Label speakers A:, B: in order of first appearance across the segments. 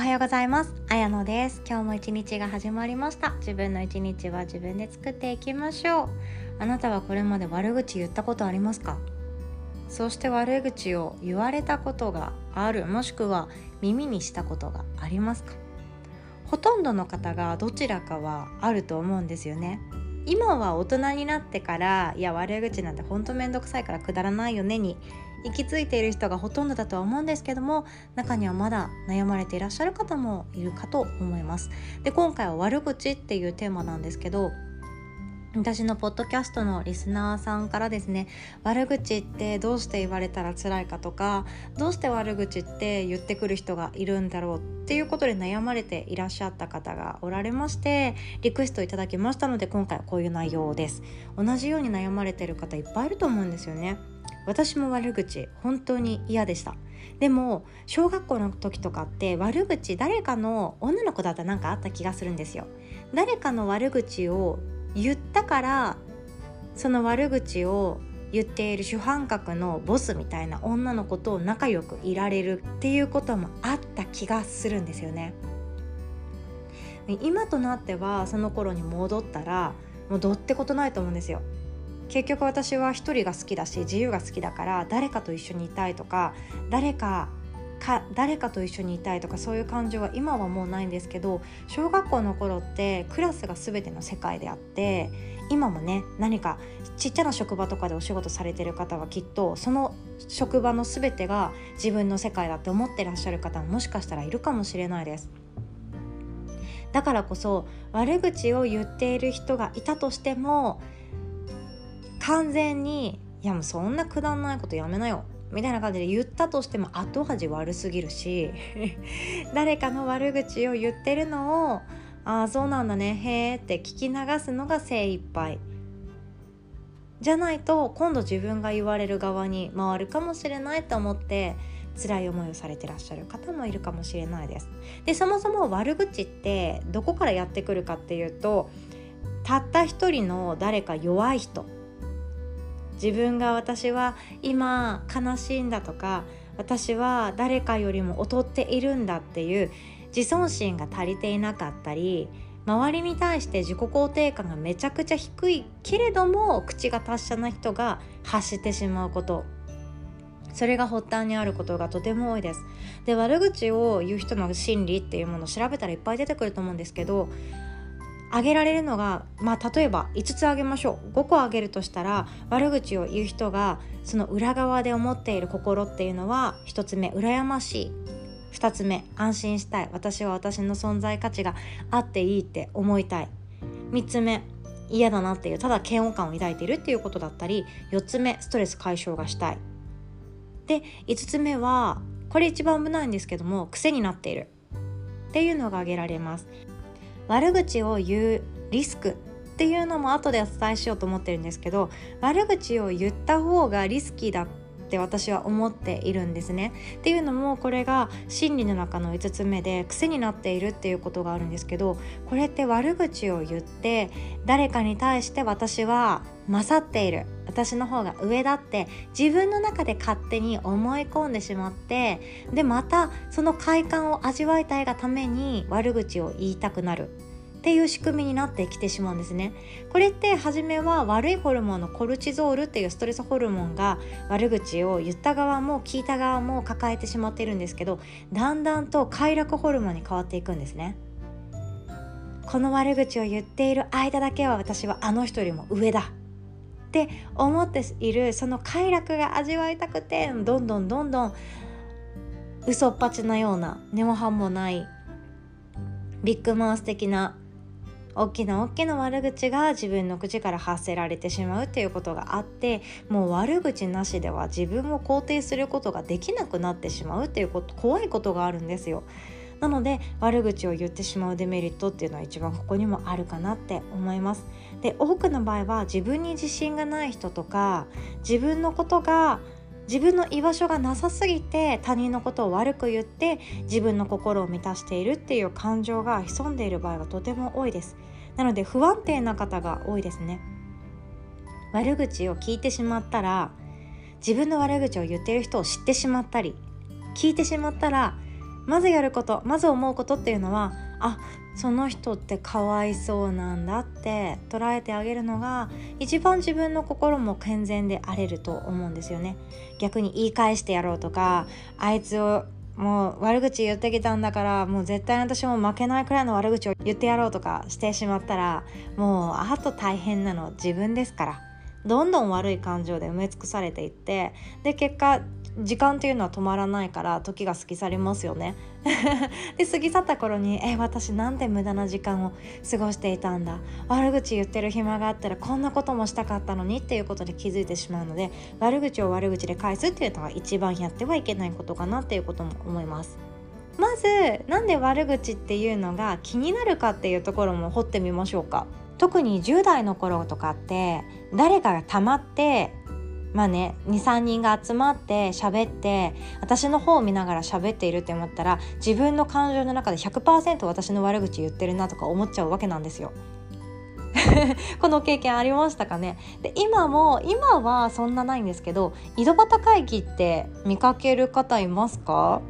A: おはようございます。あやのです。今日も一日が始まりました。自分の一日は自分で作っていきましょう。あなたはこれまで悪口言ったことありますか？そして悪口を言われたことがある。もしくは耳にしたことがありますか？ほとんどの方がどちらかはあると思うんですよね。今は大人になってからいや悪口なんてほんとめんどくさいからくだらないよねに行き着いている人がほとんどだとは思うんですけども中にはまだ悩まれていらっしゃる方もいるかと思います。で今回は悪口っていうテーマなんですけど私のポッドキャストのリスナーさんからですね悪口ってどうして言われたら辛いかとかどうして悪口って言ってくる人がいるんだろうっていうことで悩まれていらっしゃった方がおられましてリクエストいただきましたので今回はこういう内容です。同じように悩まれてる方いっぱいいると思うんですよね。私も悪口本当に嫌でしたでも小学校の時とかって悪口誰かの女の子だったら何かあった気がするんですよ誰かの悪口を言ったからその悪口を言っている主犯格のボスみたいな女の子と仲良くいられるっていうこともあった気がするんですよね。今となってはその頃に戻ったらもうどってことないと思うんですよ。結局私は一人が好きだし自由が好きだから誰かと一緒にいたいとか誰かか誰かと一緒にいたいとかそういう感情は今はもうないんですけど小学校の頃ってクラスが全ての世界であって今もね何かちっちゃな職場とかでお仕事されてる方はきっとその職場の全てが自分の世界だって思ってらっしゃる方ももしかしたらいるかもしれないです。だからこそ悪口を言っている人がいたとしても完全に「いやもうそんなくだんないことやめなよ」みたいな感じで言ったとしても後味悪すぎるし 誰かの悪口を言ってるのを「ああそうなんだねへえ」って聞き流すのが精一杯。じゃないと今度自分が言われる側に回るかもしれないと思って辛い思いをされてらっしゃる方もいるかもしれないです。でそもそも悪口ってどこからやってくるかっていうとたった一人の誰か弱い人。自分が私は今悲しいんだとか私は誰かよりも劣っているんだっていう自尊心が足りていなかったり周りに対して自己肯定感がめちゃくちゃ低いけれども口が達者な人が発してしまうこと。それが発端にあることがとても多いです。で悪口を言う人の心理っていうものを調べたらいっぱい出てくると思うんですけどあげられるのが、まあ、例えば5つあげましょう。5個あげるとしたら悪口を言う人がその裏側で思っている心っていうのは1つ目羨ましい。2つ目安心したい。私は私の存在価値があっていいって思いたい。3つ目嫌だなっていうただ嫌悪感を抱いているっていうことだったり4つ目ストレス解消がしたい。で5つ目はこれ一番危ないんですけども癖になっている。っていうのが挙げられます。悪口を言うリスクっていうのも後でお伝えしようと思ってるんですけど悪口を言った方がリスキーだって私は思っているんですね。っていうのもこれが心理の中の5つ目で癖になっているっていうことがあるんですけどこれって悪口を言って誰かに対して私は勝っている。私の方が上だって自分の中で勝手に思い込んでしまってでまたその快感を味わいたいがために悪口を言いたくなる。っていう仕組みになってきてしまうんですね。これって初めは悪いホルモンのコルチゾールっていうストレスホルモンが悪口を言った側も聞いた側も抱えてしまっているんですけどだんだんと快楽ホルモンに変わっていくんですね。この悪口を言っている間だけは私はあの人よりも上だ。って思っているその快楽が味わいたくてどんどんどんどん嘘っぱちなような根も葉もないビッグマウス的な大きな大きな悪口が自分の口から発せられてしまうっていうことがあってもう悪口なしでは自分を肯定することができなくなってしまうっていうこと怖いことがあるんですよ。なので悪口を言ってしまうデメリットっていうのは一番ここにもあるかなって思います。で多くの場合は自分に自信がない人とか自分のことが自分の居場所がなさすぎて他人のことを悪く言って自分の心を満たしているっていう感情が潜んでいる場合がとても多いですなので不安定な方が多いですね悪口を聞いてしまったら自分の悪口を言っている人を知ってしまったり聞いてしまったらまずやることまず思うことっていうのはあその人ってかわいそうなんだって捉えてあげるのが一番自分の心も健全であれると思うんですよね。逆に言い返してやろうとかあいつをもう悪口言ってきたんだからもう絶対私も負けないくらいの悪口を言ってやろうとかしてしまったらもうあと大変なの自分ですから。どんどん悪い感情で埋め尽くされていってで結果時間っていうのは止まらないから時が過ぎ去りますよね。で過ぎ去った頃にえ私なんて無駄な時間を過ごしていたんだ。悪口言ってる暇があったらこんなこともしたかったのにっていうことで気づいてしまうので悪口を悪口で返すっていうのが一番やってはいけないことかなっていうことも思います。まずなんで悪口っていうのが気になるかっていうところも掘ってみましょうか。特に10代の頃とかって誰かが溜まってまあね23人が集まって喋って私の方を見ながら喋っているって思ったら自分の感情の中で100%私の悪口言ってるなとか思っちゃうわけなんですよ。この経験ありましたかね？で今も今はそんなないんですけど井戸端会議って見かける方いますか？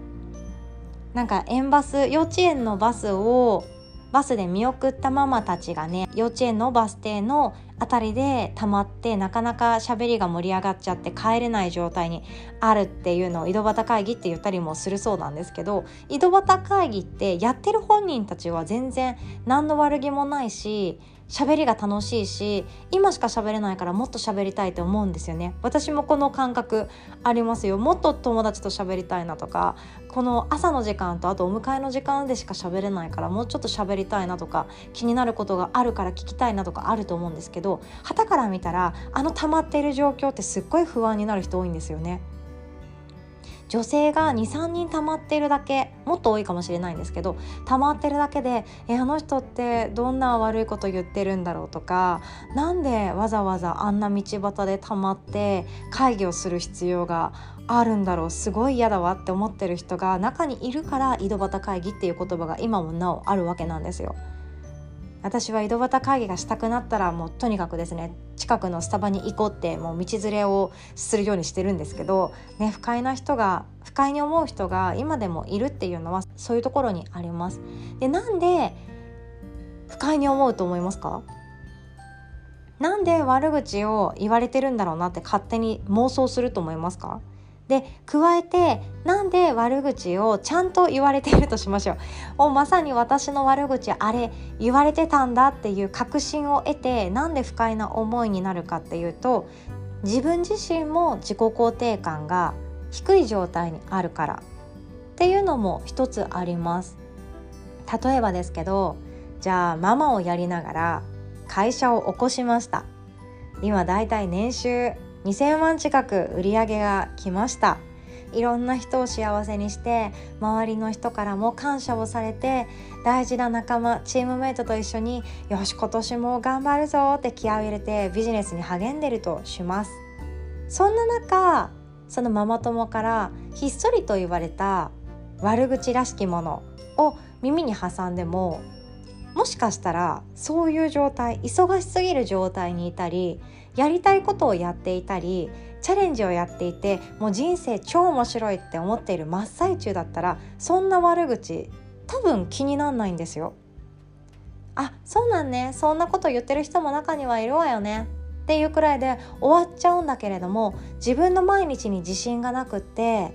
A: なんか園バス幼稚園のバスをバスで見送ったママたちがね幼稚園のバス停の辺りで溜まってなかなか喋りが盛り上がっちゃって帰れない状態にあるっていうのを井戸端会議って言ったりもするそうなんですけど井戸端会議ってやってる本人たちは全然何の悪気もないし喋りが楽しいし今しか喋れないからもっと喋りたいと思うんですよね。私もこの感覚ありますよ。もっと友達と喋りたいなとかこの朝の時間とあとお迎えの時間でしか喋れないからもうちょっと喋りたいなとか気になることがあるから聞きたいなとかあると思うんですけど旗から見たらあの溜まっている状況ってすっごい不安になる人多いんですよね。女性が23人溜まってるだけもっと多いかもしれないんですけど溜まってるだけでえあの人ってどんな悪いこと言ってるんだろうとか何でわざわざあんな道端で溜まって会議をする必要があるんだろうすごい嫌だわって思ってる人が中にいるから井戸端会議っていう言葉が今もなおあるわけなんですよ。私は井戸端会議がしたくなったらもうとにかくですね近くのスタバに行こうってもう道連れをするようにしてるんですけど、ね、不快な人が不快に思う人が今でもいるっていうのはそういうところにあります。でなんで不快に思うと思いますか？なんで悪口を言われてるんだろうなって勝手に妄想すると思いますか？で加えてなんで悪口をちゃんと言われているとしましょう。もうまさに私の悪口あれ言われてたんだっていう確信を得てなんで不快な思いになるかっていうと自分自身も自己肯定感が低い状態にあるから。っていうのも一つあります。例えばですけどじゃあママをやりながら会社を起こしました。今だいたい年収2000万近く売り上げが来ました。いろんな人を幸せにして周りの人からも感謝をされて大事な仲間チームメイトと一緒によし今年も頑張るぞって気合を入れてビジネスに励んでるとします。そんな中そのママ友からひっそりと言われた悪口らしきものを耳に挟んでももしかしたらそういう状態忙しすぎる状態にいたりやりたいことをやっていたりチャレンジをやっていてもう人生超面白いって思っている真っ最中だったらそんな悪口多分気になんないんですよ。あそうなんねそんなこと言ってる人も中にはいるわよねっていうくらいで終わっちゃうんだけれども自分の毎日に自信がなくって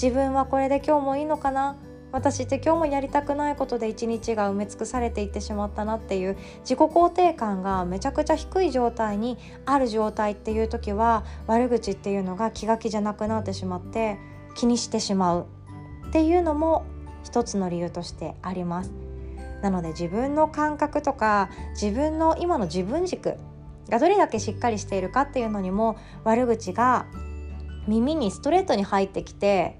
A: 自分はこれで今日もいいのかな私って今日もやりたくないことで一日が埋め尽くされていってしまったなっていう自己肯定感がめちゃくちゃ低い状態にある状態っていう時は悪口っていうのが気が気じゃなくなってしまって気にしてしまうっていうのも一つの理由としてあります。なので自分の感覚とか自分の今の自分軸がどれだけしっかりしているかっていうのにも悪口が耳にストレートに入ってきて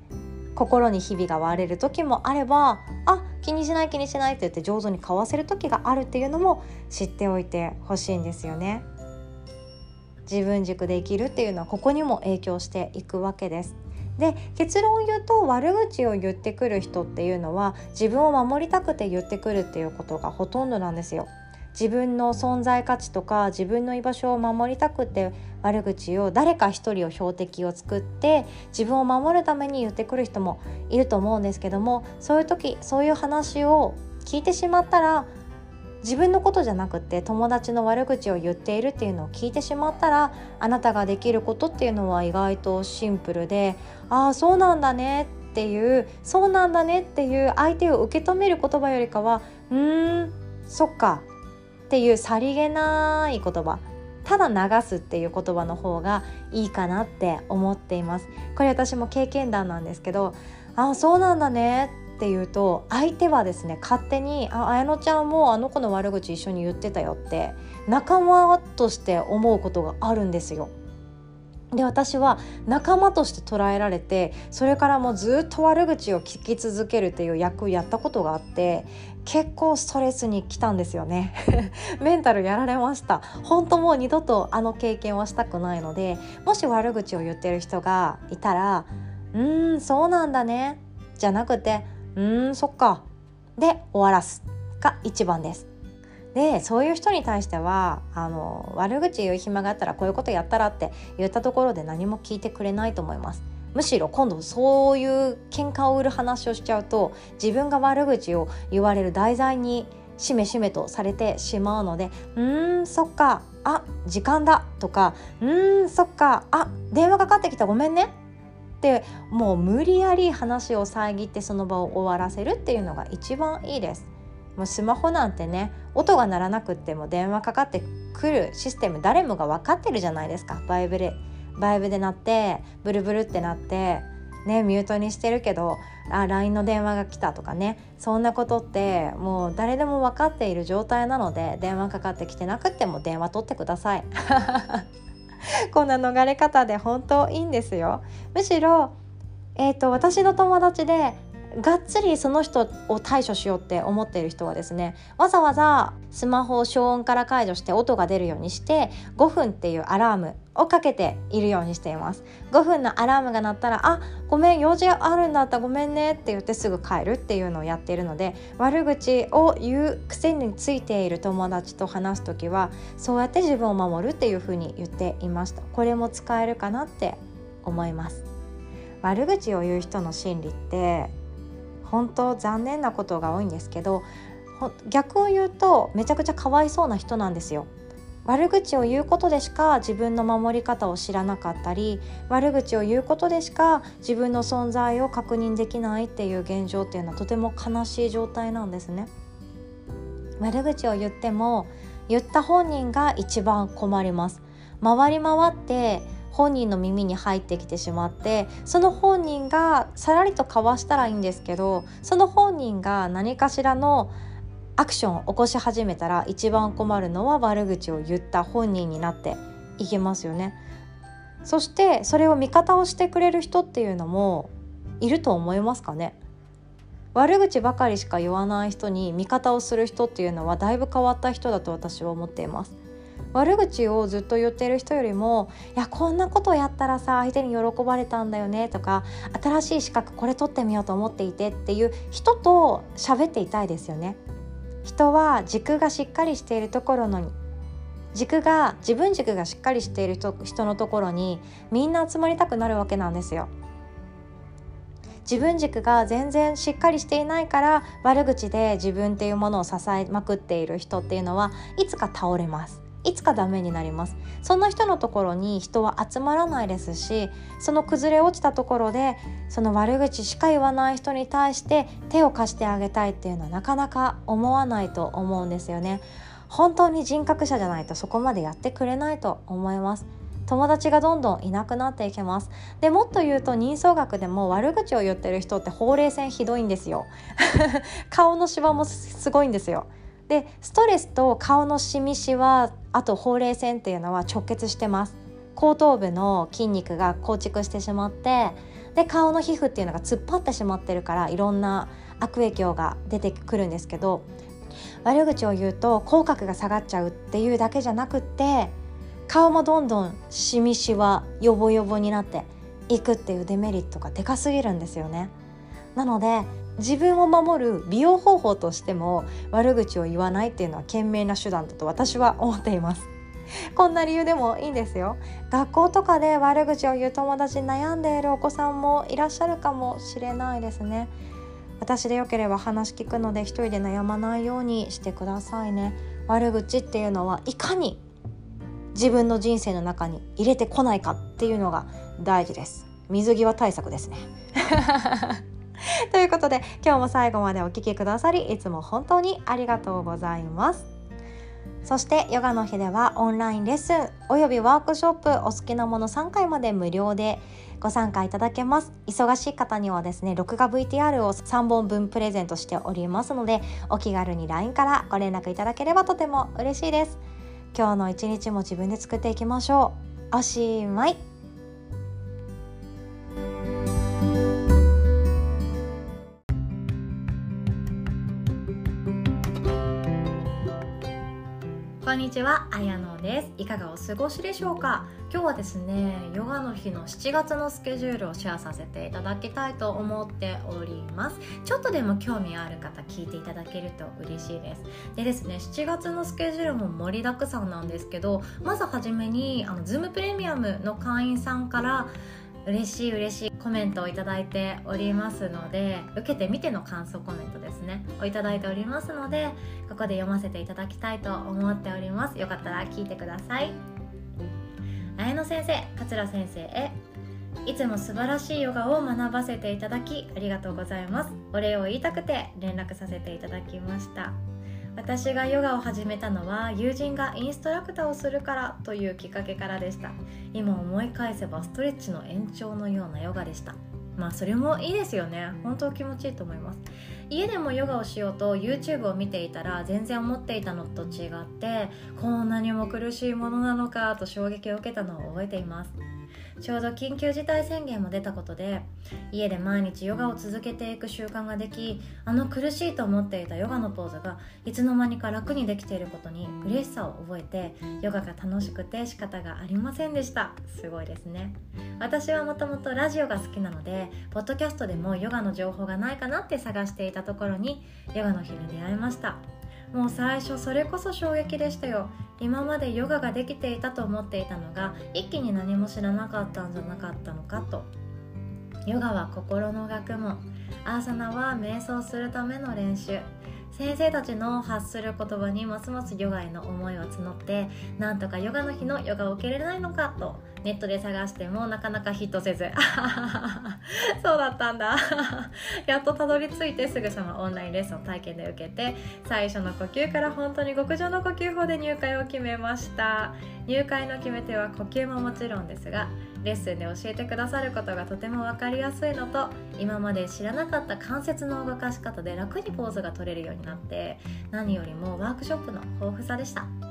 A: 心にひびが割れる時もあればあ気にしない気にしないって言って上手にかわせる時があるっていうのも知っておいてほしいんですよね。自分軸で生きるっていうのはここにも影響していくわけです。で結論を言うと悪口を言ってくる人っていうのは自分を守りたくて言ってくるっていうことがほとんどなんですよ。自分の存在価値とか自分の居場所を守りたくて悪口を誰か一人を標的を作って自分を守るために言ってくる人もいると思うんですけどもそういう時そういう話を聞いてしまったら自分のことじゃなくて友達の悪口を言っているっていうのを聞いてしまったらあなたができることっていうのは意外とシンプルでああそうなんだねっていうそうなんだねっていう相手を受け止める言葉よりかはうーんそっかっていうさりげない言葉。ただ流すっていう言葉の方がいいかなって思っていますこれ私も経験談なんですけどあそうなんだねっていうと相手はですね勝手に「あ綾乃ちゃんもあの子の悪口一緒に言ってたよ」って仲間として思うことがあるんですよ。で私は仲間として捉えられてそれからもうずっと悪口を聞き続けるっていう役をやったことがあって結構ストレスに来たんですよね。メンタルやられました。本当もう二度とあの経験はしたくないのでもし悪口を言ってる人がいたら「うーんそうなんだね」じゃなくて「うーんそっか」で終わらすが一番です。でそういう人に対してはあの悪口言う暇があったらこういうことやったらって言ったところで何も聞いてくれないと思いますむしろ今度そういう喧嘩を売る話をしちゃうと自分が悪口を言われる題材にしめしめとされてしまうので「うーんそっかあ時間だ」とか「うーんそっかあ電話かかってきたごめんね」ってもう無理やり話を遮ってその場を終わらせるっていうのが一番いいです。もうスマホなんてね音が鳴らなくっても電話かかってくるシステム誰もが分かってるじゃないですか。バイブレバイブで鳴ってブルブルってなってねミュートにしてるけどあ LINE の電話が来たとかね。そんなことってもう誰でも分かっている状態なので電話かかってきてなくっても電話取ってください。こんな逃れ方で本当いいんですよ。むしろえーと私の友達でがっつりその人を対処しようって思っている人はですねわざわざスマホを消音から解除して音が出るようにして5分っていうアラームをかけているようにしています。5分のアラームが鳴ったら「あごめん用事あるんだったごめんね」って言ってすぐ帰るっていうのをやっているので悪口を言う癖についている友達と話す時はそうやって自分を守るっていうふうに言っていました。これも使えるかなって思います。悪口を言う人の心理って本当残念なことが多いんですけど逆を言うとめちゃくちゃかわいそうな人なんですよ。悪口を言うことでしか自分の守り方を知らなかったり悪口を言うことでしか自分の存在を確認できないっていう現状っていうのはとても悲しい状態なんですね。悪口を言っても言った本人が一番困ります。回り回って本人の耳に入ってきてしまってその本人がさらりとかわしたらいいんですけどその本人が何かしらのアクションを起こし始めたら一番困るのは悪口を言った本人になっていきますよね。そしてそれを味方をしてくれる人っていうのもいると思いますかね悪口ばかりしか言わない人に味方をする人っていうのはだいぶ変わった人だと私は思っています。悪口をずっと言ってる人よりも「いやこんなことやったらさ相手に喜ばれたんだよね」とか「新しい資格これ取ってみようと思っていて」っていう人と喋っていたいですよね。人は軸がしっかりしているところの軸が自分軸がしっかりしている人人のところにみんな集まりたくなるわけなんですよ。自分軸が全然しっかりしていないから悪口で自分っていうものを支えまくっている人っていうのはいつか倒れますいつかダメになります。そんな人のところに人は集まらないですしその崩れ落ちたところでその悪口しか言わない人に対して手を貸してあげたいっていうのはなかなか思わないと思うんですよね。本当に人格者じゃないとそこまでやってくれないと思います。友達がどんどんいなくなっていきます。でもっと言うと人相学でも悪口を言ってる人ってほうれい線ひどいんですよ。顔のシワもすごいんですよ。でストレスと顔のしみしわあとほうれい線っていうのは直結してます後頭部の筋肉が硬直してしまってで顔の皮膚っていうのが突っ張ってしまってるからいろんな悪影響が出てくるんですけど悪口を言うと口角が下がっちゃうっていうだけじゃなくって顔もどんどんしみしわよぼよぼになっていくっていうデメリットがでかすぎるんですよね。なので自分を守る美容方法としても悪口を言わないっていうのは賢明な手段だと私は思っています。こんな理由でもいいんですよ。学校とかで悪口を言う友達に悩んでいるお子さんもいらっしゃるかもしれないですね。私でよければ話聞くので一人で悩まないようにしてくださいね。悪口っていうのはいかに自分の人生の中に入れてこないかっていうのが大事です。水際対策ですね。ということで今日も最後までお聴きくださりいつも本当にありがとうございます。そしてヨガの日ではオンラインレッスンおよびワークショップお好きなもの3回まで無料でご参加いただけます。忙しい方にはですね録画 VTR を3本分プレゼントしておりますのでお気軽に LINE からご連絡いただければとても嬉しいです。今日の一日も自分で作っていきましょう。おしまい。こんにちは、あやのです。いかがお過ごしでしょうか？今日はですね、ヨガの日の7月のスケジュールをシェアさせていただきたいと思っております。ちょっとでも興味ある方聞いていただけると嬉しいです。でですね、7月のスケジュールも盛りだくさんなんですけど、まずはじめに、あの、ズームプレミアムの会員さんから嬉しい嬉しい。コメントをいただいておりますので受けてみての感想コメントですね。をいただいておりますのでここで読ませていただきたいと思っております。よかったら聞いてください。綾野先生桂先生へ。いつも素晴らしいヨガを学ばせていただきありがとうございます。お礼を言いたくて連絡させていただきました。私がヨガを始めたのは友人がインストラクターをするからというきっかけからでした。今思い返せばストレッチの延長のようなヨガでした。まあそれもいいですよね。本当気持ちいいと思います。家でもヨガをしようと YouTube を見ていたら全然思っていたのと違ってこんなにも苦しいものなのかと衝撃を受けたのを覚えています。ちょうど緊急事態宣言も出たことで家で毎日ヨガを続けていく習慣ができあの苦しいと思っていたヨガのポーズがいつの間にか楽にできていることに嬉しさを覚えてヨガが楽しくて仕方がありませんでした。すごいですね。私はもともとラジオが好きなのでポッドキャストでもヨガの情報がないかなって探していたところにヨガの日に出会いました。もう最初それこそ衝撃でしたよ。今までヨガができていたと思っていたのが一気に何も知らなかったんじゃなかったのかと。ヨガは心の学問。アーサナは瞑想するための練習。先生たちの発する言葉にますますヨガへの思いを募ってなんとかヨガの日のヨガを受け入れないのかと。ネットで探してもなかなかヒットせず。そうだったんだ。やっとたどり着いてすぐさまオンラインレッスンを体験で受けて最初の呼吸から本当に極上の呼吸法で入会を決めました。入会の決め手は呼吸ももちろんですがレッスンで教えてくださることがとても分かりやすいのと今まで知らなかった関節の動かし方で楽にポーズが取れるようになって何よりもワークショップの豊富さでした。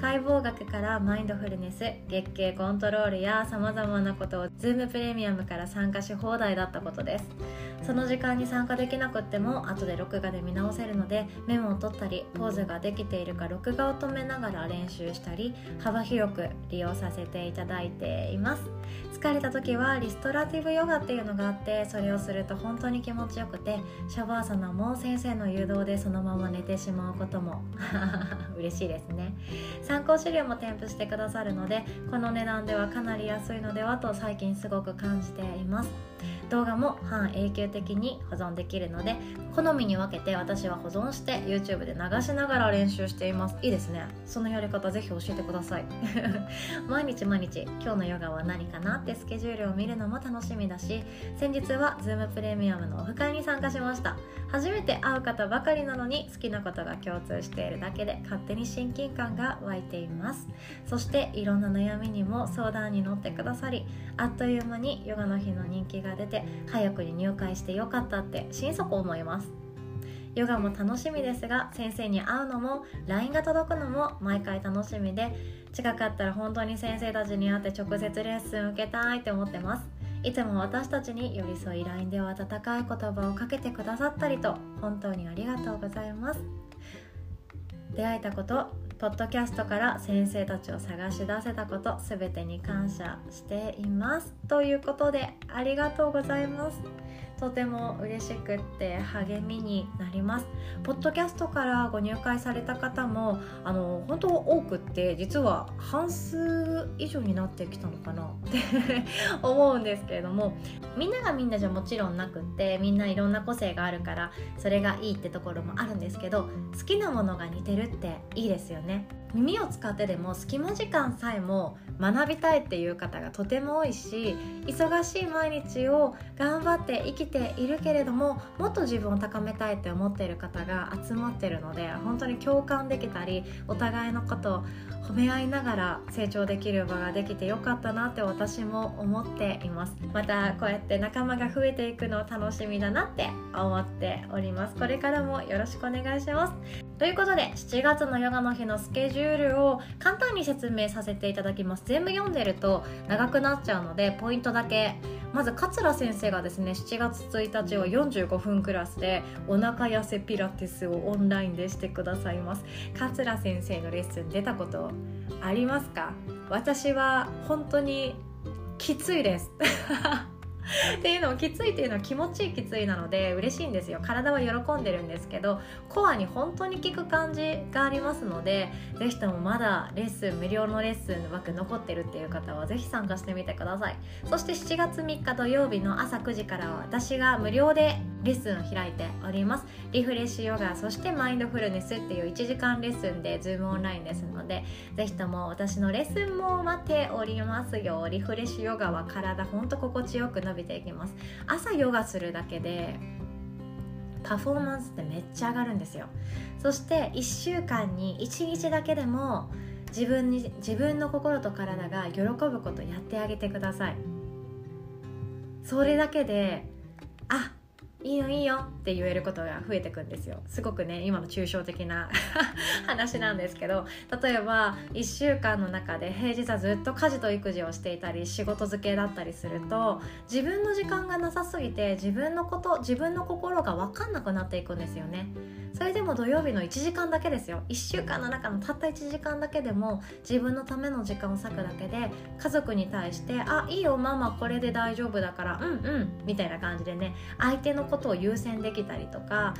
A: 解剖学からマインドフルネス月経コントロールやさまざまなことを Zoom プレミアムから参加し放題だったことです。その時間に参加できなくっても後で録画で見直せるのでメモを取ったりポーズができているか録画を止めながら練習したり幅広く利用させていただいています。疲れた時はリストラティブヨガっていうのがあってそれをすると本当に気持ちよくてシャバーサナも先生の誘導でそのまま寝てしまうことも 嬉しいですね。参考資料も添付してくださるのでこの値段ではかなり安いのではと最近すごく感じています。動画も半永久的に保存できるので好みに分けて私は保存して YouTube で流しながら練習しています。いいですね。そのやり方ぜひ教えてください。毎日毎日今日のヨガは何かなってスケジュールを見るのも楽しみだし先日は Zoom プレミアムのオフ会に参加しました。初めて会う方ばかりなのに好きなことが共通しているだけで勝手に親近感が湧いています。そしていろんな悩みにも相談に乗ってくださりあっという間にヨガの日の人気が出て早くに入会してよかったって心底思います。ヨガも楽しみですが先生に会うのも LINE が届くのも毎回楽しみで近かったら本当に先生たちに会って直接レッスン受けたいって思ってます。いつも私たちに寄り添い LINE では温かい言葉をかけてくださったりと本当にありがとうございます。出会えたことポッドキャストから先生たちを探し出せたこと全てに感謝しています。ということでありがとうございます。とても嬉しくって励みになります。ポッドキャストからご入会された方もあの本当多くって実は半数以上になってきたのかな？って 思うんですけれどもみんながみんなじゃもちろんなくってみんないろんな個性があるからそれがいいってところもあるんですけど好きなものが似てるっていいですよね。耳を使ってでも隙間時間さえも学びたいっていう方がとても多いし忙しい毎日を頑張って生きているけれどももっと自分を高めたいって思っている方が集まってるので本当に共感できたりお互いのことを褒め合いながら成長できる場ができてよかったなって私も思っています。またこうやって仲間が増えていくの楽しみだなって思っております。これからもよろしくお願いします。ということで7月のヨガの日のスケジュールを簡単に説明させていただきます。全部読んでると長くなっちゃうのでポイントだけ。まず桂先生がですね7月1日は45分クラスでお腹痩せピラティスをオンラインでしてくださいます。桂先生のレッスン出たことありますか？私は本当にきついです。っていうのもきついっていうのは気持ちいいきついなので嬉しいんですよ。体は喜んでるんですけどコアに本当に効く感じがありますので是非ともまだレッスン無料のレッスン枠残ってるっていう方は是非参加してみてください。そして7月3日土曜日の朝9時からは私が無料でレッスンを開いております。リフレッシュヨガそしてマインドフルネスっていう1時間レッスンで Zoom オンラインですので是非とも私のレッスンも待っておりますよ。リフレッシュヨガは体ほんと心地よく伸びていきます。朝ヨガするだけでパフォーマンスってめっちゃ上がるんですよ。そして1週間に1日だけでも自分に自分の心と体が喜ぶことやってあげてください。それだけであいいよいいよって言えることが増えてくんですよ。すごくね今の抽象的な話なんですけど例えば1週間の中で平日はずっと家事と育児をしていたり仕事漬けだったりすると自分の時間がなさすぎて自分のこと自分の心が分かんなくなっていくんですよね。それでも土曜日の1時間だけですよ。1週間の中のたった1時間だけでも自分のための時間を割くだけで家族に対して「あいいよママこれで大丈夫だからうんうん」みたいな感じでね相手のことを優先できたりとか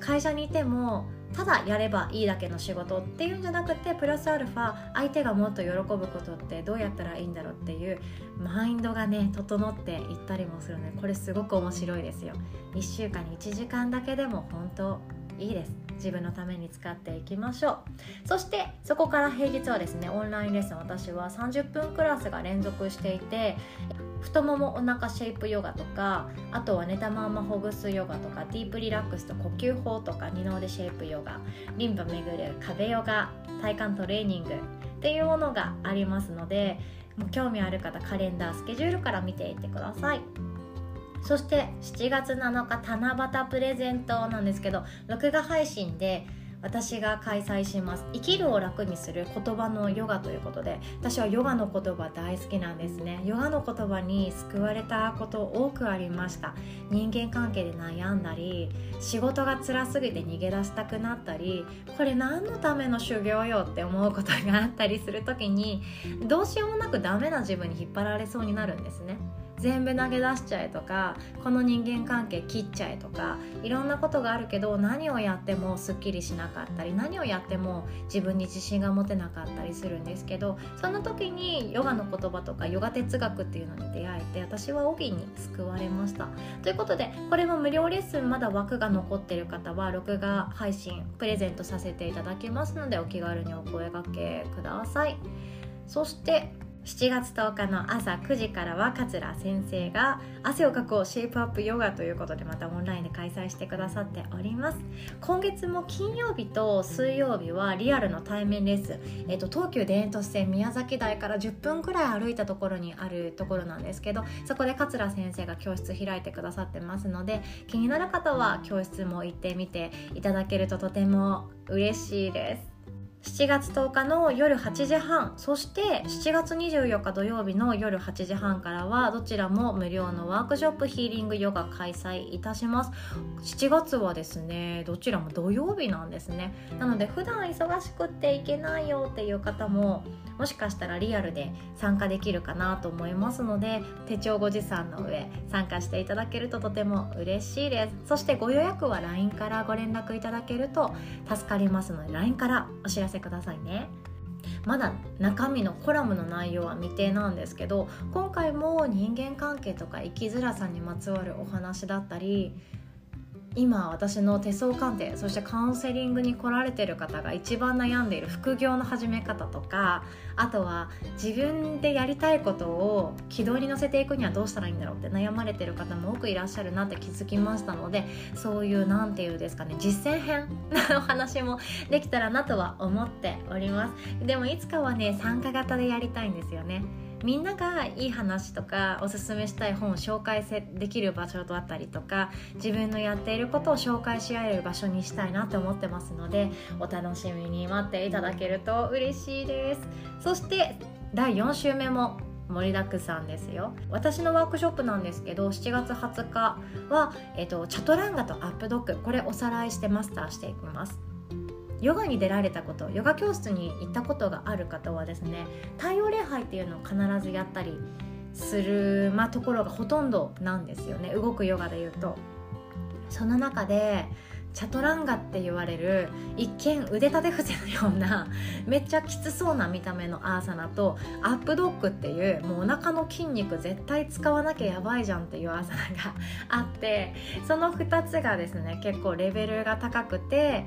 A: 会社にいてもただやればいいだけの仕事っていうんじゃなくてプラスアルファ相手がもっと喜ぶことってどうやったらいいんだろうっていうマインドがね整っていったりもするのでこれすごく面白いですよ。1週間に1時間だけでも本当いいです。自分のために使っていきましょう。そしてそこから平日はですねオンラインレッスン私は30分クラスが連続していて太ももお腹シェイプヨガとかあとは寝たままほぐすヨガとかディープリラックスと呼吸法とか二の腕シェイプヨガリンパ巡る壁ヨガ体幹トレーニングっていうものがありますのでもう興味ある方カレンダースケジュールから見ていってください。そして7月7日七夕プレゼントなんですけど録画配信で私が開催します。生きるを楽にする言葉のヨガということで私はヨガの言葉大好きなんですね。ヨガの言葉に救われたこと多くありました。人間関係で悩んだり仕事が辛すぎて逃げ出したくなったりこれ何のための修行よって思うことがあったりする時にどうしようもなくダメな自分に引っ張られそうになるんですね。全部投げ出しちゃえとかこの人間関係切っちゃえとかいろんなことがあるけど何をやってもすっきりしなかったり何をやっても自分に自信が持てなかったりするんですけどそんな時にヨガの言葉とかヨガ哲学っていうのに出会えて私は帯に救われました。ということでこれも無料レッスンまだ枠が残ってる方は録画配信プレゼントさせていただきますのでお気軽にお声がけください。そして7月10日の朝9時からは桂先生が汗をかこうシェイプアップヨガということでまたオンラインで開催してくださっております。今月も金曜日と水曜日はリアルの対面レッスン、えっと、東急田園都市線宮崎台から10分くらい歩いたところにあるところなんですけどそこで桂先生が教室開いてくださってますので気になる方は教室も行ってみていただけるととても嬉しいです。7月10日の夜8時半。そして7月24日土曜日の夜8時半からはどちらも無料のワークショップヒーリングヨガ開催いたします。7月はですねどちらも土曜日なんですね。なので普段忙しくっていけないよっていう方ももしかしたらリアルで参加できるかなと思いますので手帳ご持参の上参加していただけるととても嬉しいです。そしてご予約は LINE からご連絡いただけると助かりますので LINE からお知らせくださいね。まだ中身のコラムの内容は未定なんですけど今回も人間関係とか生きづらさにまつわるお話だったり今私の手相鑑定そしてカウンセリングに来られてる方が一番悩んでいる副業の始め方とかあとは自分でやりたいことを軌道に乗せていくにはどうしたらいいんだろうって悩まれてる方も多くいらっしゃるなって気づきましたのでそういう何て言うんですかね実践編のお話もできたらなとは思っております。でもいつかはね参加型でやりたいんですよね。みんながいい話とかおすすめしたい本を紹介できる場所だったりとか自分のやっていることを紹介し合える場所にしたいなと思ってますのでお楽しみに待っていただけると嬉しいです。そして第4週目も盛りだくさんですよ。私のワークショップなんですけど7月20日は、えっと、チャトランガとアップドッグこれおさらいしてマスターしていきます。ヨガに出られたことヨガ教室に行ったことがある方はですね太陽礼拝っていうのを必ずやったりする、まあ、ところがほとんどなんですよね動くヨガでいうと。その中でチャトランガって言われる一見腕立て伏せのようなめっちゃきつそうな見た目のアーサナとアップドッグっていうもうお腹の筋肉絶対使わなきゃやばいじゃんっていうアーサナがあってその2つがですね結構レベルが高くて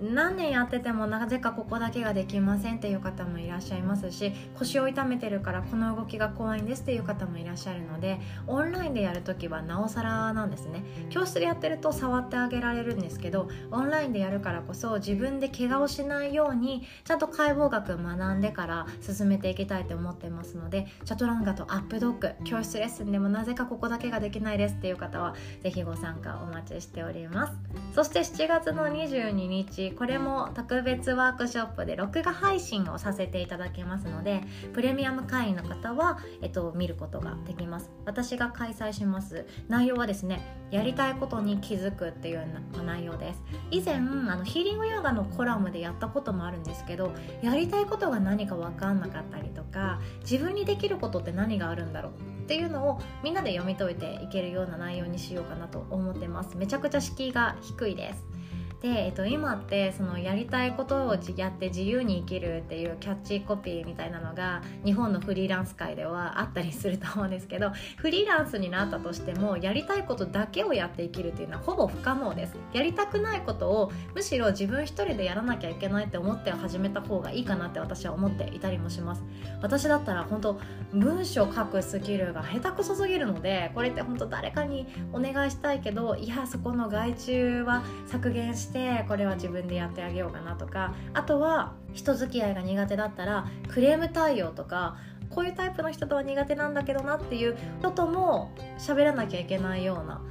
A: 何年やっててもなぜかここだけができませんっていう方もいらっしゃいますし腰を痛めてるからこの動きが怖いんですっていう方もいらっしゃるのでオンラインでやるときはなおさらなんですね。教室でやってると触ってあげられるんですけどオンラインでやるからこそ自分で怪我をしないようにちゃんと解剖学学んでから進めていきたいと思ってますのでチャトランガとアップドッグ教室レッスンでもなぜかここだけができないですっていう方は是非ご参加お待ちしております。そして7月の22日しこれも特別ワークショップで録画配信をさせていただきますのでプレミアム会員の方は、えっと、見ることができます。私が開催します。内容はですねやりたいことに気づくっていう内容です。以前あのヒーリングヨガのコラムでやったこともあるんですけどやりたいことが何か分かんなかったりとか自分にできることって何があるんだろうっていうのをみんなで読み解いていけるような内容にしようかなと思ってます。めちゃくちゃ敷居が低いです。で、えっと、今ってそのやりたいことをやって自由に生きるっていうキャッチコピーみたいなのが日本のフリーランス界ではあったりすると思うんですけどフリーランスになったとしてもやりたいことだけをやって生きるっていうのはほぼ不可能です。やりたくないことをむしろ自分一人でやらなきゃいけないって思って始めた方がいいかなって私は思っていたりもします。私だったら本当文章書くスキルが下手くそすぎるのでこれって本当誰かにお願いしたいけどいやそこの外注は削減してしてこれは自分でやってあげようかなとかあとは人付き合いが苦手だったらクレーム対応とかこういうタイプの人とは苦手なんだけどなっていう人とも喋らなきゃいけないような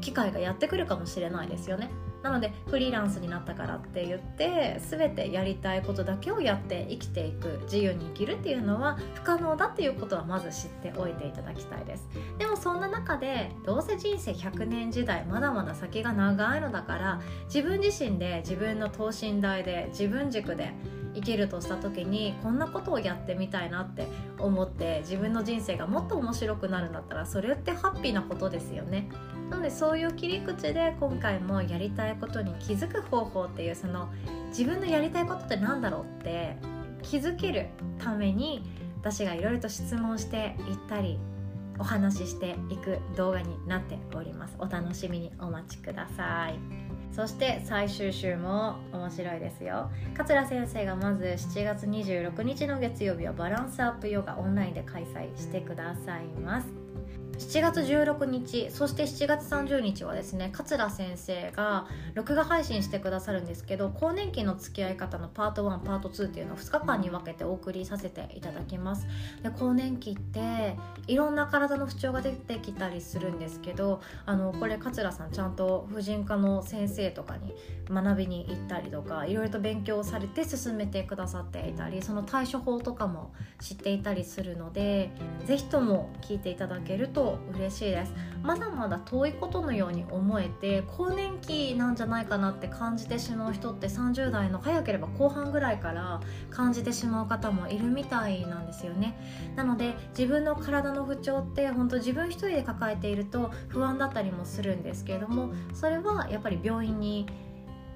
A: 機会がやってくるかもしれないですよね。なのでフリーランスになったからって言って全てやりたいことだけをやって生きていく自由に生きるっていうのは不可能だっていうことはまず知っておいていただきたいです。でもそんな中でどうせ人生100年時代まだまだ先が長いのだから自分自身で自分の等身大で自分軸で生きるとした時にこんなことをやってみたいなって思って自分の人生がもっと面白くなるんだったらそれってハッピーなことですよね。なのでそういう切り口で今回もやりたいことに気づく方法っていうその自分のやりたいことって何だろうって気づけるために私がいろいろと質問していったりお話ししていく動画になっております。お楽しみにお待ちください。そして最終週も面白いですよ。桂先生がまず7月26日の月曜日はバランスアップヨガオンラインで開催してくださいます。7月16日そして7月30日はですね桂先生が録画配信してくださるんですけど更年期の付き合い方のパート1パート2っていうのを2日間に分けてお送りさせていただきます。で更年期っていろんな体の不調が出てきたりするんですけどあのこれ桂さんちゃんと婦人科の先生とかに学びに行ったりとかいろいろと勉強されて進めてくださっていたりその対処法とかも知っていたりするので是非とも聞いていただけると嬉しいです。まだまだ遠いことのように思えて更年期なんじゃないかなって感じてしまう人って30代の早ければ後半ぐらいから感じてしまう方もいるみたいなんですよね。なので自分の体の不調って本当自分一人で抱えていると不安だったりもするんですけれどもそれはやっぱり病院に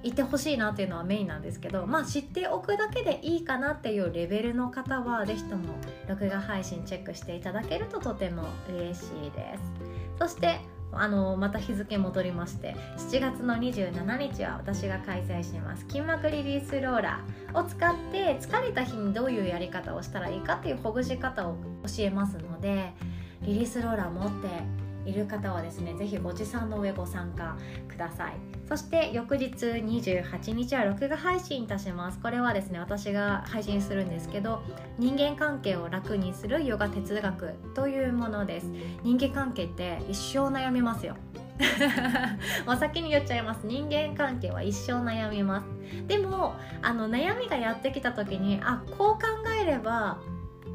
A: いてほしいなっていうのはメインなんですけどまあ知っておくだけでいいかなっていうレベルの方は是非とも録画配信チェックしていただけるととても嬉しいです。そしてあのまた日付戻りまして7月の27日は私が開催します筋膜リリースローラーを使って疲れた日にどういうやり方をしたらいいかっていうほぐし方を教えますのでリリースローラー持っている方はですね是非ご持参の上ご参加ください。そして翌日28日は録画配信いたします。これはですね私が配信するんですけど人間関係を楽にするヨガ哲学というものです。人間関係って一生悩みますよ。お先に言っちゃいます。人間関係は一生悩みます。でもあの悩みがやってきた時にあこう考えれば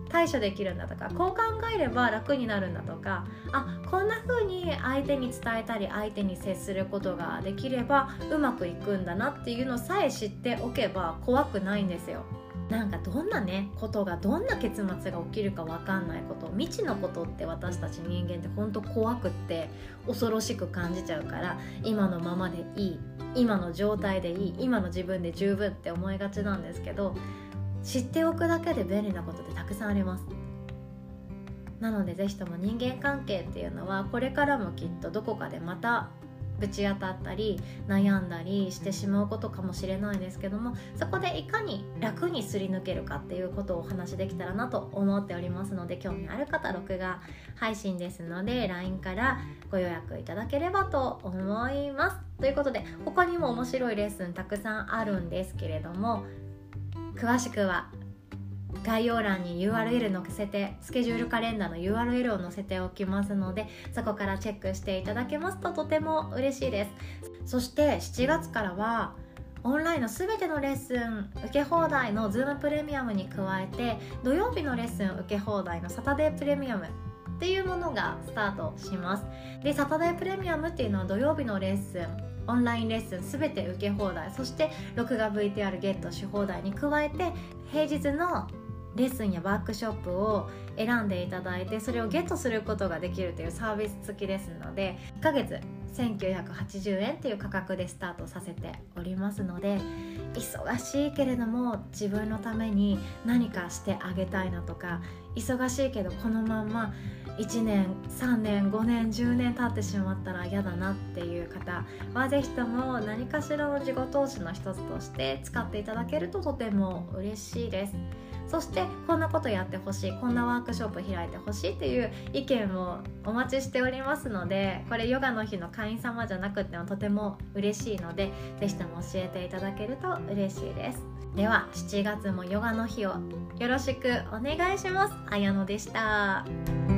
A: 対処できるんだとかこう考えれば楽になるんだとかあこんな風に相手に伝えたり相手に接することができればうまくいくんだなっていうのさえ知っておけば怖くないんですよ。なんかどんなねことがどんな結末が起きるか分かんないこと未知のことって私たち人間って本当怖くって恐ろしく感じちゃうから今のままでいい今の状態でいい今の自分で十分って思いがちなんですけど知っておくだけで便利なことってたくさんあります。なので是非とも人間関係っていうのはこれからもきっとどこかでまたぶち当たったり悩んだりしてしまうことかもしれないですけどもそこでいかに楽にすり抜けるかっていうことをお話しできたらなと思っておりますので興味ある方録画配信ですので LINE からご予約いただければと思います。ということで他にも面白いレッスンたくさんあるんですけれども詳しくは概要欄に URL 載せてスケジュールカレンダーの URL を載せておきますのでそこからチェックしていただけますととても嬉しいです。そして7月からはオンラインの全てのレッスン受け放題の Zoom プレミアムに加えて土曜日のレッスン受け放題のサタデープレミアムっていうものがスタートします。でサタデープレミアムっていうのは土曜日のレッスンオンラインレッスン全て受け放題そして録画 VTR ゲットし放題に加えて平日のレッスンやワークショップを選んでいただいてそれをゲットすることができるというサービス付きですので1ヶ月1980円という価格でスタートさせておりますので忙しいけれども自分のために何かしてあげたいなとか忙しいけどこのまんま1年3年5年10年経ってしまったら嫌だなっていう方は是非とも何かしらの自己投資の一つとして使っていただけるととても嬉しいです。そしてこんなことやってほしいこんなワークショップ開いてほしいっていう意見をお待ちしておりますのでこれヨガの日の会員様じゃなくてもとても嬉しいので是非とも教えていただけると嬉しいですでは7月もヨガの日をよろしくお願いしますあやのでした。